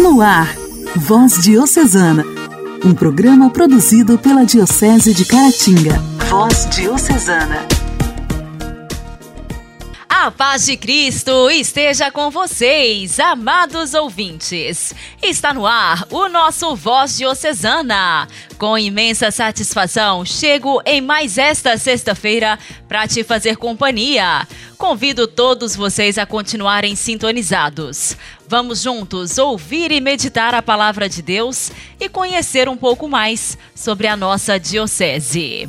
No ar, Voz Diocesana, um programa produzido pela Diocese de Caratinga. Voz Diocesana. A paz de Cristo esteja com vocês, amados ouvintes. Está no ar o nosso Voz Diocesana. Com imensa satisfação, chego em mais esta sexta-feira para te fazer companhia. Convido todos vocês a continuarem sintonizados. Vamos juntos ouvir e meditar a palavra de Deus e conhecer um pouco mais sobre a nossa Diocese.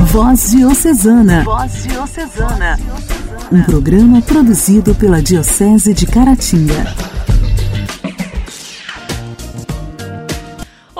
Voz Diocesana. Voz Diocesana. Um programa produzido pela Diocese de Caratinga.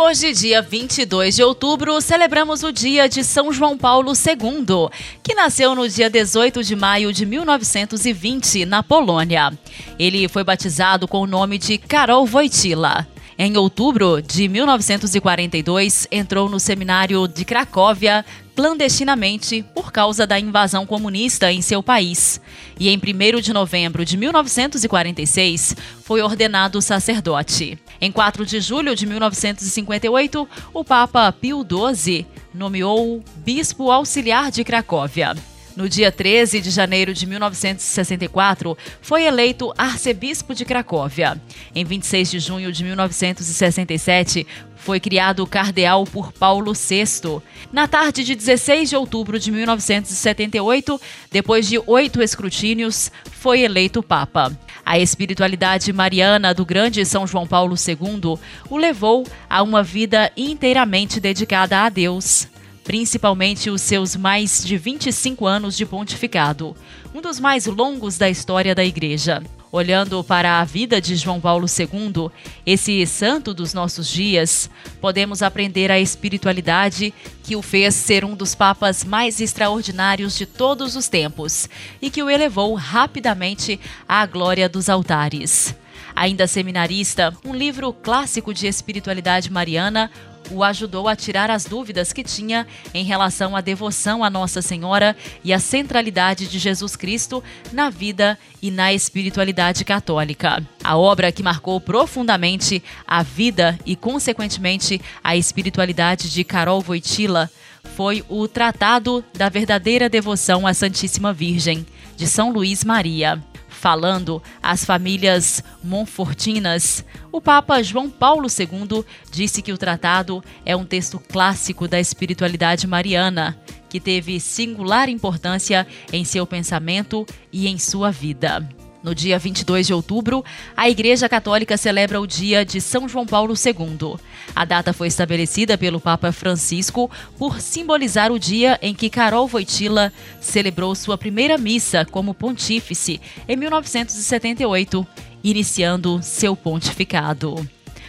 Hoje, dia 22 de outubro, celebramos o dia de São João Paulo II, que nasceu no dia 18 de maio de 1920, na Polônia. Ele foi batizado com o nome de Karol Wojtyla. Em outubro de 1942, entrou no seminário de Cracóvia clandestinamente por causa da invasão comunista em seu país. E em 1 de novembro de 1946, foi ordenado sacerdote. Em 4 de julho de 1958, o Papa Pio XII nomeou bispo auxiliar de Cracóvia. No dia 13 de janeiro de 1964, foi eleito arcebispo de Cracóvia. Em 26 de junho de 1967, foi criado cardeal por Paulo VI. Na tarde de 16 de outubro de 1978, depois de oito escrutínios, foi eleito Papa. A espiritualidade mariana do grande São João Paulo II o levou a uma vida inteiramente dedicada a Deus principalmente os seus mais de 25 anos de pontificado, um dos mais longos da história da Igreja. Olhando para a vida de João Paulo II, esse santo dos nossos dias, podemos aprender a espiritualidade que o fez ser um dos papas mais extraordinários de todos os tempos e que o elevou rapidamente à glória dos altares. Ainda seminarista, um livro clássico de espiritualidade mariana o ajudou a tirar as dúvidas que tinha em relação à devoção a Nossa Senhora e à centralidade de Jesus Cristo na vida e na espiritualidade católica. A obra que marcou profundamente a vida e, consequentemente, a espiritualidade de Carol Wojtyla foi o Tratado da Verdadeira Devoção à Santíssima Virgem, de São Luís Maria falando às famílias monfortinas, o Papa João Paulo II disse que o tratado é um texto clássico da espiritualidade mariana, que teve singular importância em seu pensamento e em sua vida. No dia 22 de outubro, a Igreja Católica celebra o dia de São João Paulo II. A data foi estabelecida pelo Papa Francisco por simbolizar o dia em que Carol Voitila celebrou sua primeira missa como pontífice em 1978, iniciando seu pontificado.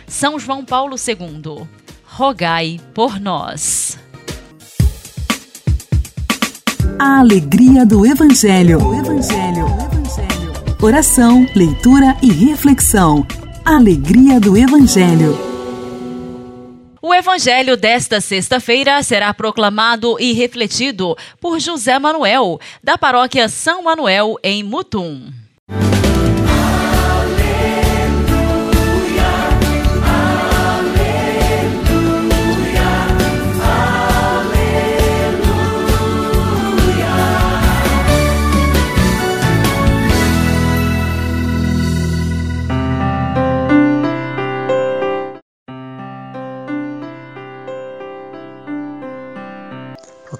São João Paulo II, rogai por nós. A alegria do Evangelho. O Evangelho. O Evangelho oração, leitura e reflexão. Alegria do Evangelho. O Evangelho desta sexta-feira será proclamado e refletido por José Manuel, da paróquia São Manuel, em Mutum.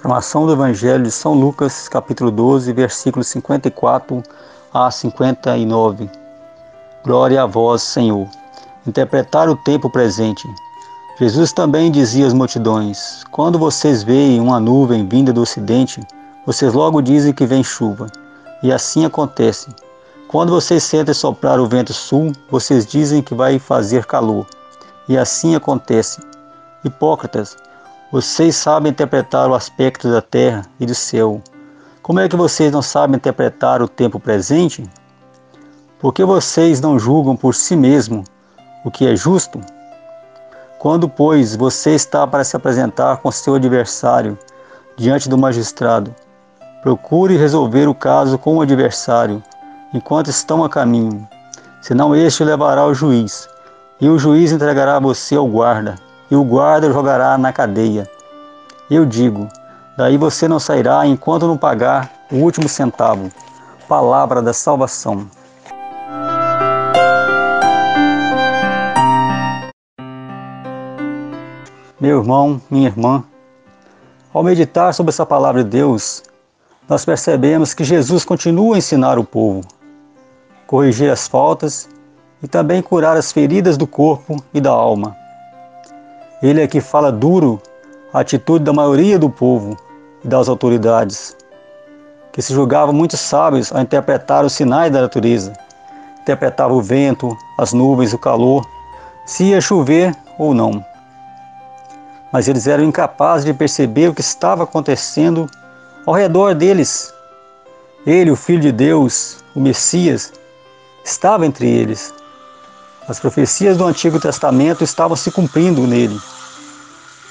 Proclamação do Evangelho de São Lucas, capítulo 12, versículos 54 a 59. Glória a vós, Senhor. Interpretar o tempo presente. Jesus também dizia às multidões: Quando vocês veem uma nuvem vinda do ocidente, vocês logo dizem que vem chuva. E assim acontece. Quando vocês sentem soprar o vento sul, vocês dizem que vai fazer calor. E assim acontece. Hipócritas, vocês sabem interpretar o aspecto da terra e do céu. Como é que vocês não sabem interpretar o tempo presente? Por que vocês não julgam por si mesmo o que é justo? Quando, pois, você está para se apresentar com seu adversário diante do magistrado, procure resolver o caso com o adversário enquanto estão a caminho. senão este o levará ao juiz, e o juiz entregará você ao guarda, e o guarda o jogará na cadeia. Eu digo: daí você não sairá enquanto não pagar o último centavo. Palavra da salvação. Meu irmão, minha irmã, ao meditar sobre essa palavra de Deus, nós percebemos que Jesus continua a ensinar o povo corrigir as faltas e também curar as feridas do corpo e da alma. Ele é que fala duro a atitude da maioria do povo e das autoridades, que se julgavam muito sábios a interpretar os sinais da natureza, interpretava o vento, as nuvens, o calor, se ia chover ou não. Mas eles eram incapazes de perceber o que estava acontecendo ao redor deles. Ele, o Filho de Deus, o Messias, estava entre eles. As profecias do Antigo Testamento estavam se cumprindo nele.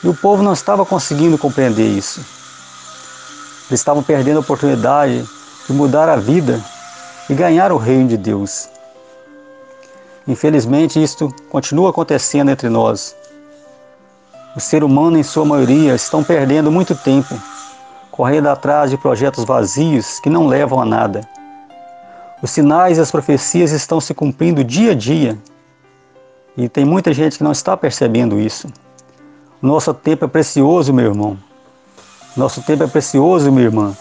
E o povo não estava conseguindo compreender isso. Eles estavam perdendo a oportunidade de mudar a vida e ganhar o reino de Deus. Infelizmente, isto continua acontecendo entre nós. O ser humano, em sua maioria, estão perdendo muito tempo, correndo atrás de projetos vazios que não levam a nada. Os sinais e as profecias estão se cumprindo dia a dia e tem muita gente que não está percebendo isso. Nosso tempo é precioso, meu irmão. Nosso tempo é precioso, minha irmã.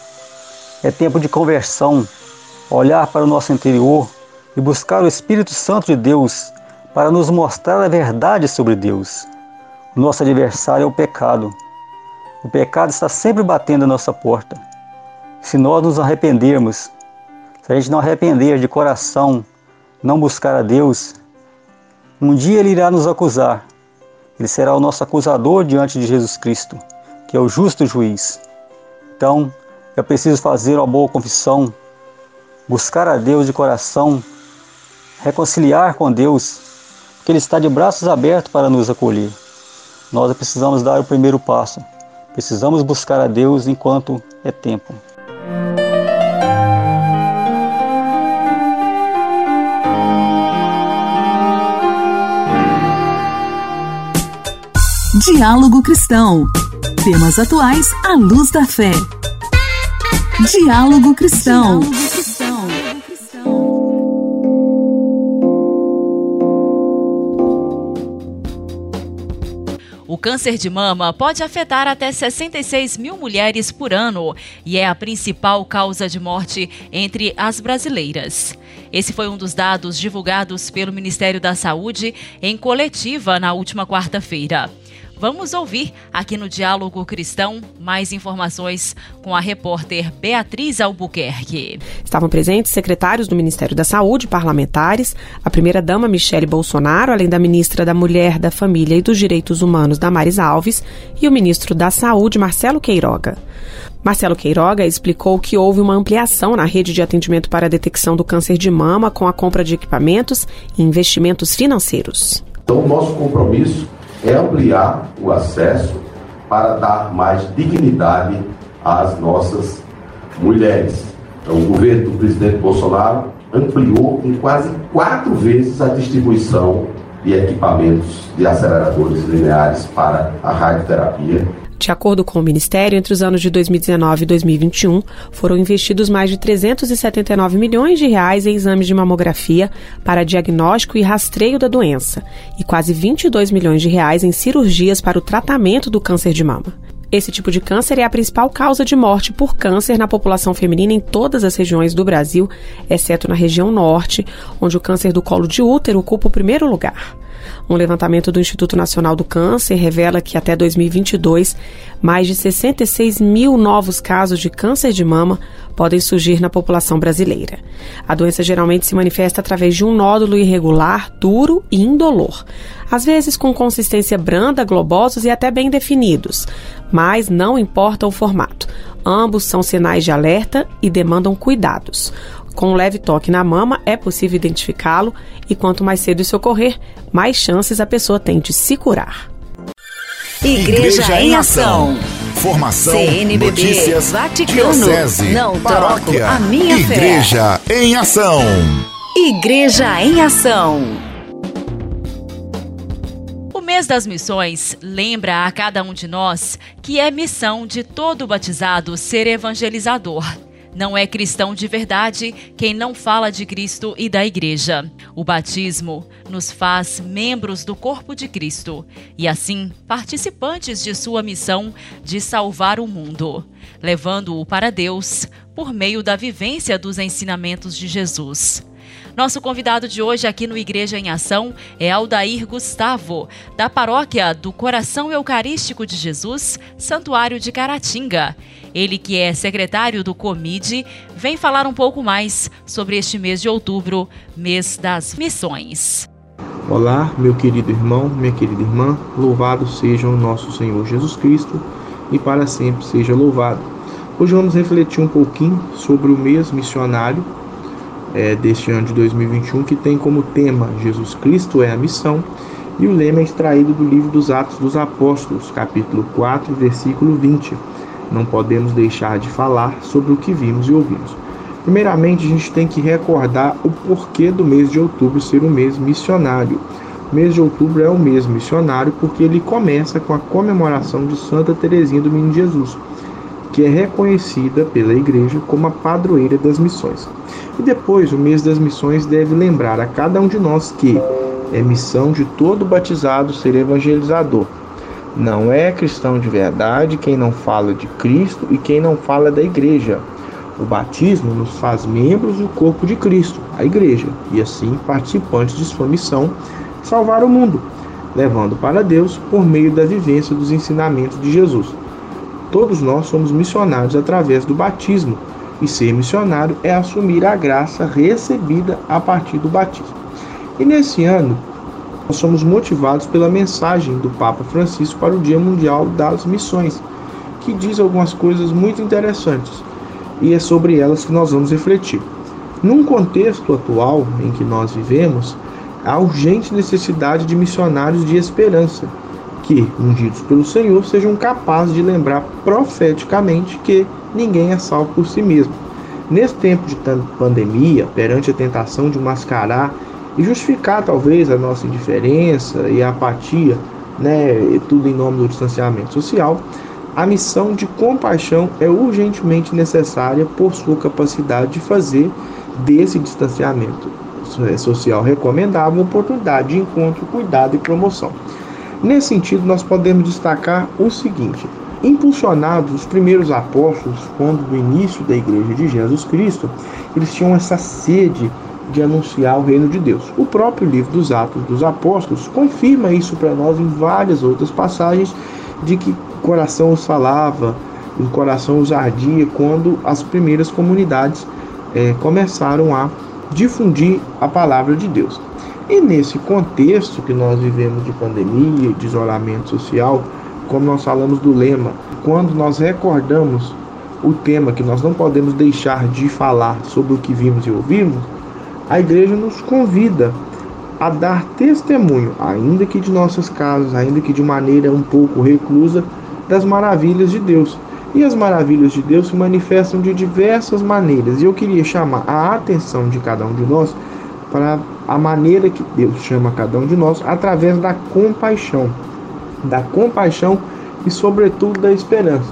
É tempo de conversão, olhar para o nosso interior e buscar o Espírito Santo de Deus para nos mostrar a verdade sobre Deus. Nosso adversário é o pecado. O pecado está sempre batendo a nossa porta. Se nós nos arrependermos, se a gente não arrepender de coração, não buscar a Deus, um dia Ele irá nos acusar. Ele será o nosso acusador diante de Jesus Cristo, que é o justo juiz. Então, é preciso fazer uma boa confissão, buscar a Deus de coração, reconciliar com Deus, porque Ele está de braços abertos para nos acolher. Nós precisamos dar o primeiro passo. Precisamos buscar a Deus enquanto é tempo. Diálogo Cristão. Temas atuais à luz da fé. Diálogo Cristão. O câncer de mama pode afetar até 66 mil mulheres por ano e é a principal causa de morte entre as brasileiras. Esse foi um dos dados divulgados pelo Ministério da Saúde em coletiva na última quarta-feira. Vamos ouvir aqui no Diálogo Cristão mais informações com a repórter Beatriz Albuquerque. Estavam presentes secretários do Ministério da Saúde, parlamentares, a primeira-dama Michele Bolsonaro, além da ministra da Mulher, da Família e dos Direitos Humanos, Damares Alves, e o ministro da Saúde, Marcelo Queiroga. Marcelo Queiroga explicou que houve uma ampliação na rede de atendimento para a detecção do câncer de mama com a compra de equipamentos e investimentos financeiros. Então, o nosso compromisso é ampliar o acesso para dar mais dignidade às nossas mulheres. Então, o governo do presidente Bolsonaro ampliou em quase quatro vezes a distribuição de equipamentos de aceleradores lineares para a radioterapia de acordo com o Ministério, entre os anos de 2019 e 2021, foram investidos mais de 379 milhões de reais em exames de mamografia para diagnóstico e rastreio da doença e quase 22 milhões de reais em cirurgias para o tratamento do câncer de mama. Esse tipo de câncer é a principal causa de morte por câncer na população feminina em todas as regiões do Brasil, exceto na região norte, onde o câncer do colo de útero ocupa o primeiro lugar. Um levantamento do Instituto Nacional do Câncer revela que até 2022, mais de 66 mil novos casos de câncer de mama podem surgir na população brasileira. A doença geralmente se manifesta através de um nódulo irregular, duro e indolor, às vezes com consistência branda, globosos e até bem definidos, mas não importa o formato. Ambos são sinais de alerta e demandam cuidados. Com um leve toque na mama, é possível identificá-lo e quanto mais cedo isso ocorrer, mais chances a pessoa tem de se curar. Igreja, Igreja em Ação. Formação, CNBB, notícias, Vaticano, diocese, não paróquia, a minha Igreja fé. em Ação. Igreja em Ação. O mês das missões lembra a cada um de nós que é missão de todo batizado ser evangelizador. Não é cristão de verdade quem não fala de Cristo e da Igreja. O batismo nos faz membros do corpo de Cristo e, assim, participantes de sua missão de salvar o mundo, levando-o para Deus por meio da vivência dos ensinamentos de Jesus. Nosso convidado de hoje aqui no Igreja em Ação é Aldair Gustavo, da paróquia do Coração Eucarístico de Jesus, Santuário de Caratinga. Ele, que é secretário do COMID, vem falar um pouco mais sobre este mês de outubro, mês das missões. Olá, meu querido irmão, minha querida irmã, louvado seja o nosso Senhor Jesus Cristo e para sempre seja louvado. Hoje vamos refletir um pouquinho sobre o mês missionário é, deste ano de 2021, que tem como tema Jesus Cristo é a missão, e o lema é extraído do livro dos Atos dos Apóstolos, capítulo 4, versículo 20. Não podemos deixar de falar sobre o que vimos e ouvimos. Primeiramente, a gente tem que recordar o porquê do mês de outubro ser um mês missionário. O mês de outubro é o mês missionário porque ele começa com a comemoração de Santa Teresinha do Menino Jesus que é reconhecida pela Igreja como a padroeira das missões. E depois, o mês das missões deve lembrar a cada um de nós que é missão de todo batizado ser evangelizador. Não é cristão de verdade quem não fala de Cristo e quem não fala da Igreja. O batismo nos faz membros do corpo de Cristo, a Igreja, e assim participantes de sua missão salvar o mundo, levando para Deus por meio da vivência dos ensinamentos de Jesus. Todos nós somos missionários através do batismo, e ser missionário é assumir a graça recebida a partir do batismo. E nesse ano, nós somos motivados pela mensagem do Papa Francisco para o Dia Mundial das Missões, que diz algumas coisas muito interessantes, e é sobre elas que nós vamos refletir. Num contexto atual em que nós vivemos, há urgente necessidade de missionários de esperança que, ungidos pelo Senhor, sejam capazes de lembrar profeticamente que ninguém é salvo por si mesmo. Nesse tempo de pandemia, perante a tentação de mascarar e justificar talvez a nossa indiferença e apatia, né, tudo em nome do distanciamento social, a missão de compaixão é urgentemente necessária por sua capacidade de fazer desse distanciamento social recomendável uma oportunidade de encontro, cuidado e promoção. Nesse sentido, nós podemos destacar o seguinte: impulsionados os primeiros apóstolos, quando do início da igreja de Jesus Cristo, eles tinham essa sede de anunciar o reino de Deus. O próprio livro dos Atos dos Apóstolos confirma isso para nós em várias outras passagens de que o coração os falava, o coração os ardia quando as primeiras comunidades é, começaram a difundir a palavra de Deus. E nesse contexto que nós vivemos de pandemia, de isolamento social, como nós falamos do lema, quando nós recordamos o tema que nós não podemos deixar de falar sobre o que vimos e ouvimos, a igreja nos convida a dar testemunho, ainda que de nossas casas, ainda que de maneira um pouco reclusa, das maravilhas de Deus. E as maravilhas de Deus se manifestam de diversas maneiras. E eu queria chamar a atenção de cada um de nós para a maneira que Deus chama cada um de nós através da compaixão, da compaixão e sobretudo da esperança.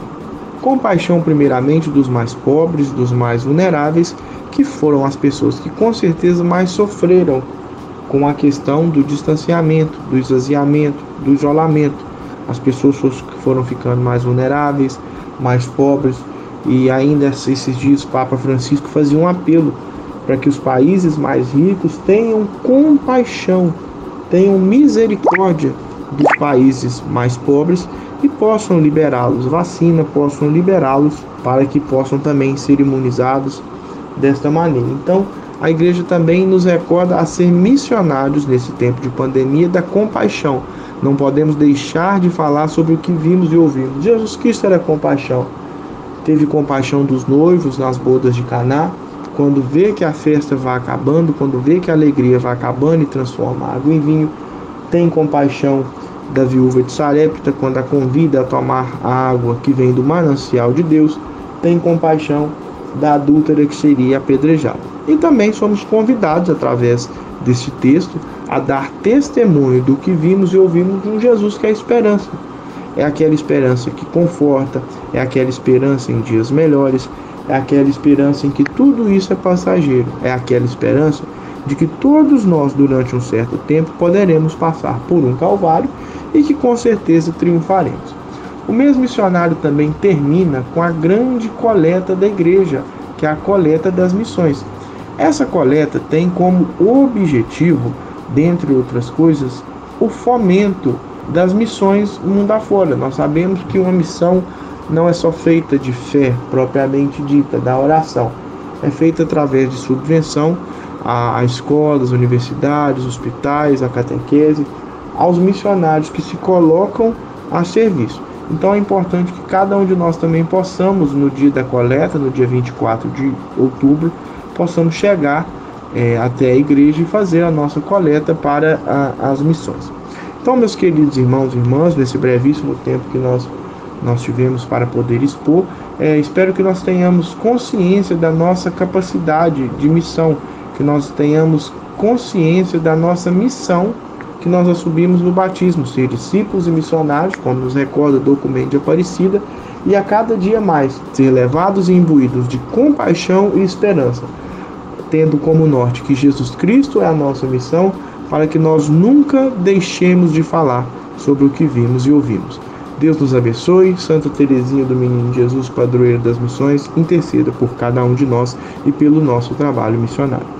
Compaixão primeiramente dos mais pobres, dos mais vulneráveis, que foram as pessoas que com certeza mais sofreram com a questão do distanciamento, do esvaziamento, do isolamento. As pessoas foram ficando mais vulneráveis, mais pobres, e ainda esses dias o Papa Francisco fazia um apelo para que os países mais ricos tenham compaixão, tenham misericórdia dos países mais pobres e possam liberá-los vacina, possam liberá-los para que possam também ser imunizados desta maneira. Então, a igreja também nos recorda a ser missionários nesse tempo de pandemia da compaixão. Não podemos deixar de falar sobre o que vimos e ouvimos. Jesus Cristo era compaixão. Teve compaixão dos noivos nas bodas de Caná, quando vê que a festa vai acabando, quando vê que a alegria vai acabando e transforma água em vinho, tem compaixão da viúva de Sarepta quando a convida a tomar a água que vem do manancial de Deus, tem compaixão da adúltera que seria apedrejada. E também somos convidados, através deste texto, a dar testemunho do que vimos e ouvimos de um Jesus que é a esperança. É aquela esperança que conforta, é aquela esperança em dias melhores, é aquela esperança em que tudo isso é passageiro, é aquela esperança de que todos nós, durante um certo tempo, poderemos passar por um calvário e que com certeza triunfaremos. O mês missionário também termina com a grande coleta da igreja, que é a coleta das missões. Essa coleta tem como objetivo, dentre outras coisas, o fomento das missões mundo afora. Nós sabemos que uma missão não é só feita de fé propriamente dita, da oração. É feita através de subvenção a escolas, universidades, hospitais, a catequese, aos missionários que se colocam a serviço. Então é importante que cada um de nós também possamos, no dia da coleta, no dia 24 de outubro, possamos chegar é, até a igreja e fazer a nossa coleta para a, as missões. Então, meus queridos irmãos e irmãs, nesse brevíssimo tempo que nós nós tivemos para poder expor. É, espero que nós tenhamos consciência da nossa capacidade de missão, que nós tenhamos consciência da nossa missão que nós assumimos no batismo, ser discípulos e missionários, como nos recorda o documento de Aparecida, e a cada dia mais ser levados e imbuídos de compaixão e esperança, tendo como norte que Jesus Cristo é a nossa missão, para que nós nunca deixemos de falar sobre o que vimos e ouvimos. Deus nos abençoe. Santa Teresinha do Menino Jesus, padroeira das missões, interceda por cada um de nós e pelo nosso trabalho missionário.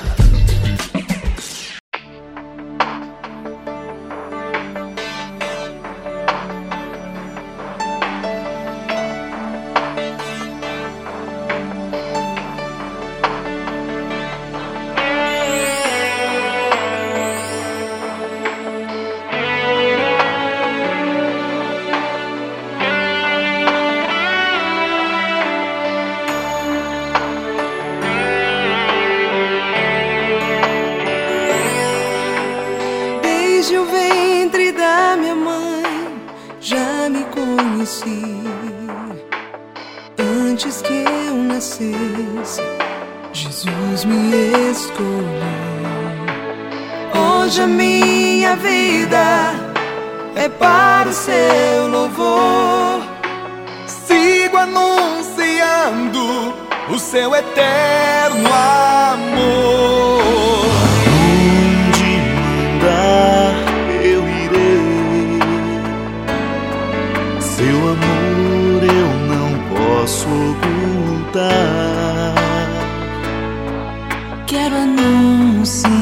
Hoje a minha vida é para o seu louvor. Sigo anunciando o seu eterno amor. Onde mandar eu irei. Seu amor eu não posso ocultar. Quero anunciar.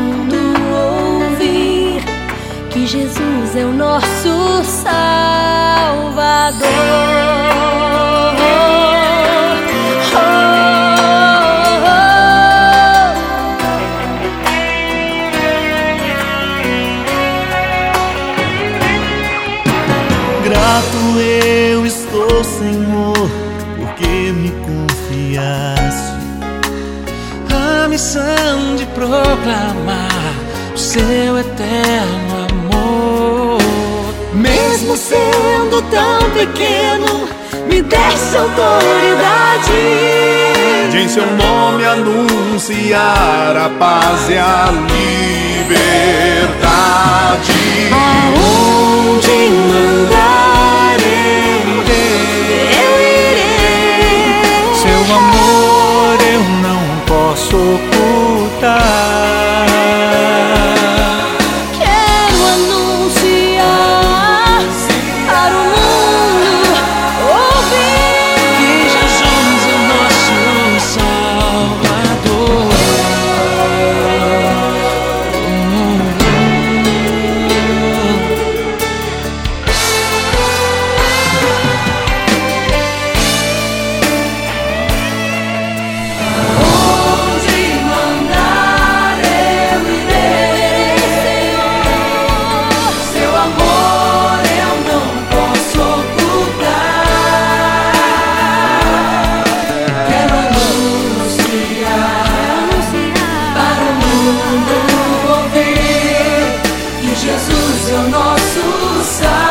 que Jesus é o nosso Salvador. Tão pequeno, me desse autoridade de em seu nome anunciar a paz e a liberdade. Aonde mandar eu irei, eu irei. Seu amor eu não posso ocultar. Jesus é o nosso sal.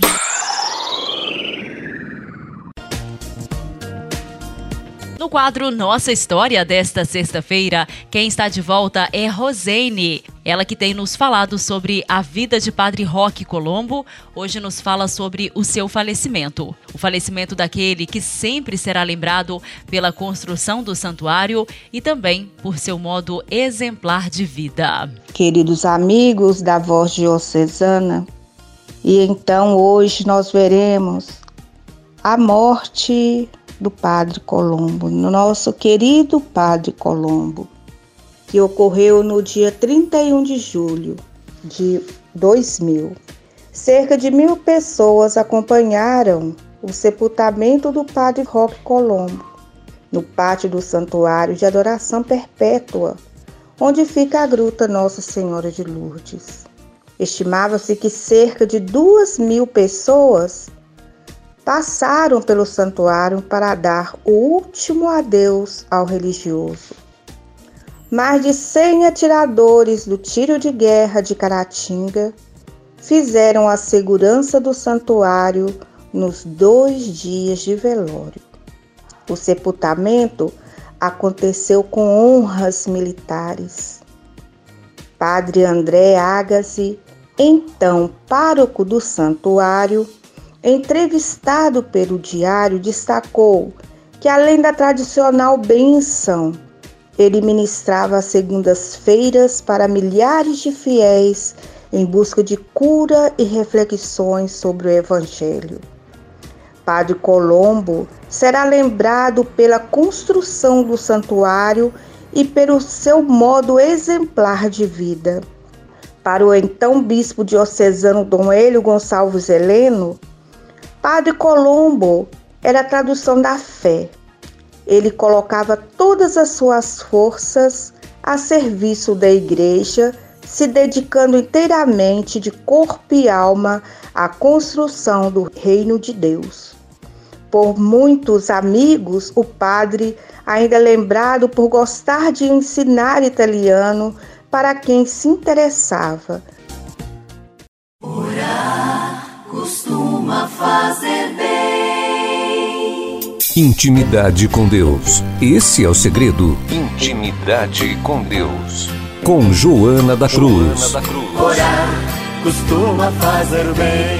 Quadro Nossa História desta sexta-feira, quem está de volta é Rosene. Ela que tem nos falado sobre a vida de Padre Roque Colombo, hoje nos fala sobre o seu falecimento. O falecimento daquele que sempre será lembrado pela construção do santuário e também por seu modo exemplar de vida. Queridos amigos da Voz Diocesana, e então hoje nós veremos a morte do Padre Colombo, nosso querido Padre Colombo, que ocorreu no dia 31 de julho de 2000. Cerca de mil pessoas acompanharam o sepultamento do Padre Roque Colombo no pátio do Santuário de Adoração Perpétua, onde fica a Gruta Nossa Senhora de Lourdes. Estimava-se que cerca de duas mil pessoas passaram pelo santuário para dar o último adeus ao religioso. Mais de 100 atiradores do tiro de guerra de Caratinga fizeram a segurança do santuário nos dois dias de velório. O sepultamento aconteceu com honras militares. Padre André Agassi, então pároco do santuário, entrevistado pelo diário, destacou que, além da tradicional benção, ele ministrava segundas-feiras para milhares de fiéis em busca de cura e reflexões sobre o Evangelho. Padre Colombo será lembrado pela construção do santuário e pelo seu modo exemplar de vida. Para o então bispo diocesano Dom Hélio Gonçalves Heleno, Padre Colombo era a tradução da fé. Ele colocava todas as suas forças a serviço da igreja, se dedicando inteiramente de corpo e alma à construção do reino de Deus. Por muitos amigos, o padre ainda lembrado por gostar de ensinar italiano para quem se interessava. Costuma fazer bem. Intimidade com Deus. Esse é o segredo. Intimidade com Deus. Com Joana da Cruz. Joana da Cruz. Orar costuma fazer bem.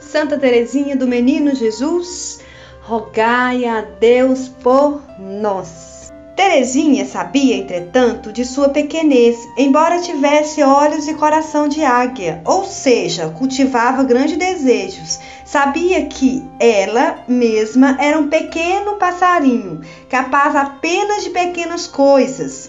Santa Teresinha do Menino Jesus, rogai a Deus por nós. Teresinha sabia, entretanto, de sua pequenez, embora tivesse olhos e coração de águia, ou seja, cultivava grandes desejos. Sabia que ela mesma era um pequeno passarinho, capaz apenas de pequenas coisas.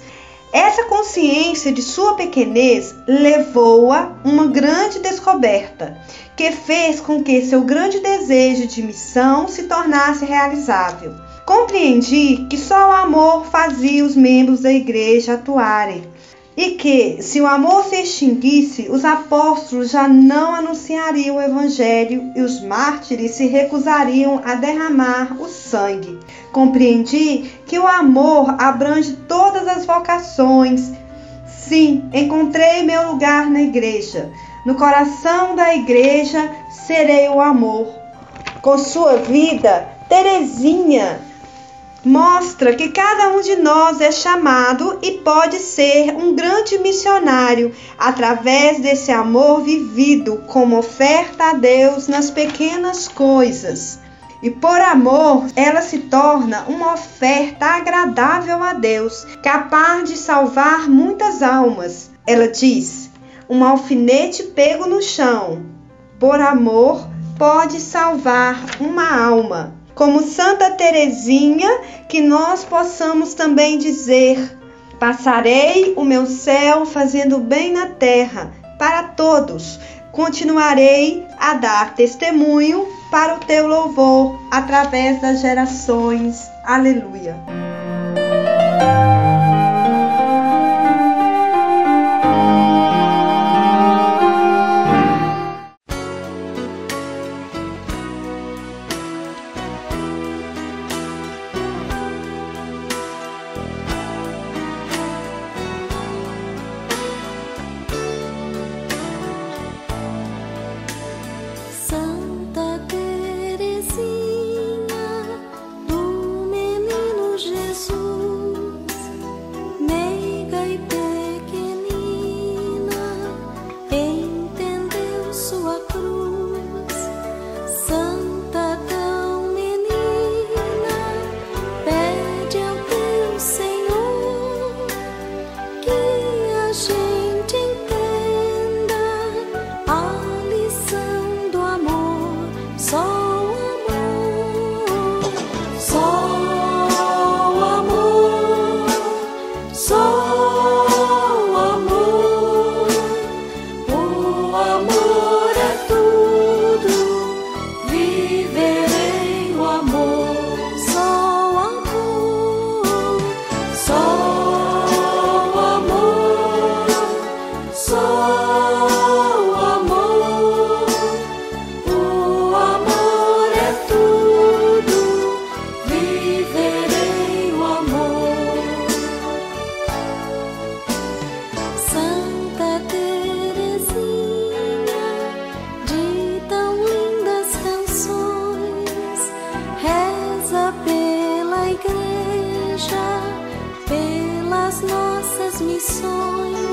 Essa consciência de sua pequenez levou-a uma grande descoberta que fez com que seu grande desejo de missão se tornasse realizável. Compreendi que só o amor fazia os membros da igreja atuarem e que, se o amor se extinguisse, os apóstolos já não anunciariam o evangelho e os mártires se recusariam a derramar o sangue. Compreendi que o amor abrange todas as vocações. Sim, encontrei meu lugar na igreja. No coração da igreja serei o amor. Com sua vida, Terezinha mostra que cada um de nós é chamado e pode ser um grande missionário através desse amor vivido como oferta a Deus nas pequenas coisas. E por amor, ela se torna uma oferta agradável a Deus, capaz de salvar muitas almas. Ela diz: um alfinete pego no chão, por amor, pode salvar uma alma. Como Santa Teresinha, que nós possamos também dizer: Passarei o meu céu fazendo bem na terra para todos. Continuarei a dar testemunho para o teu louvor através das gerações. Aleluia. như soi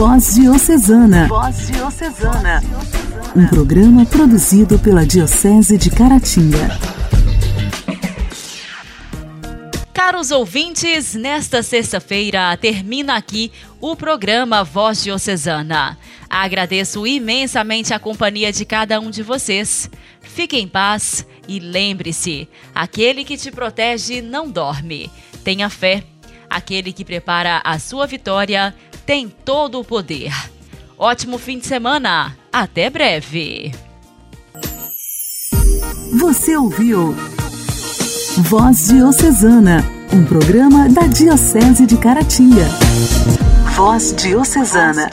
Voz Diocesana. Voz Diocesana. Um programa produzido pela Diocese de Caratinga. Caros ouvintes, nesta sexta-feira termina aqui o programa Voz Diocesana. Agradeço imensamente a companhia de cada um de vocês. Fique em paz e lembre-se: aquele que te protege não dorme. Tenha fé. Aquele que prepara a sua vitória tem todo o poder. Ótimo fim de semana. Até breve. Você ouviu Voz Diocesana, um programa da Diocese de Caratinga. Voz Diocesana.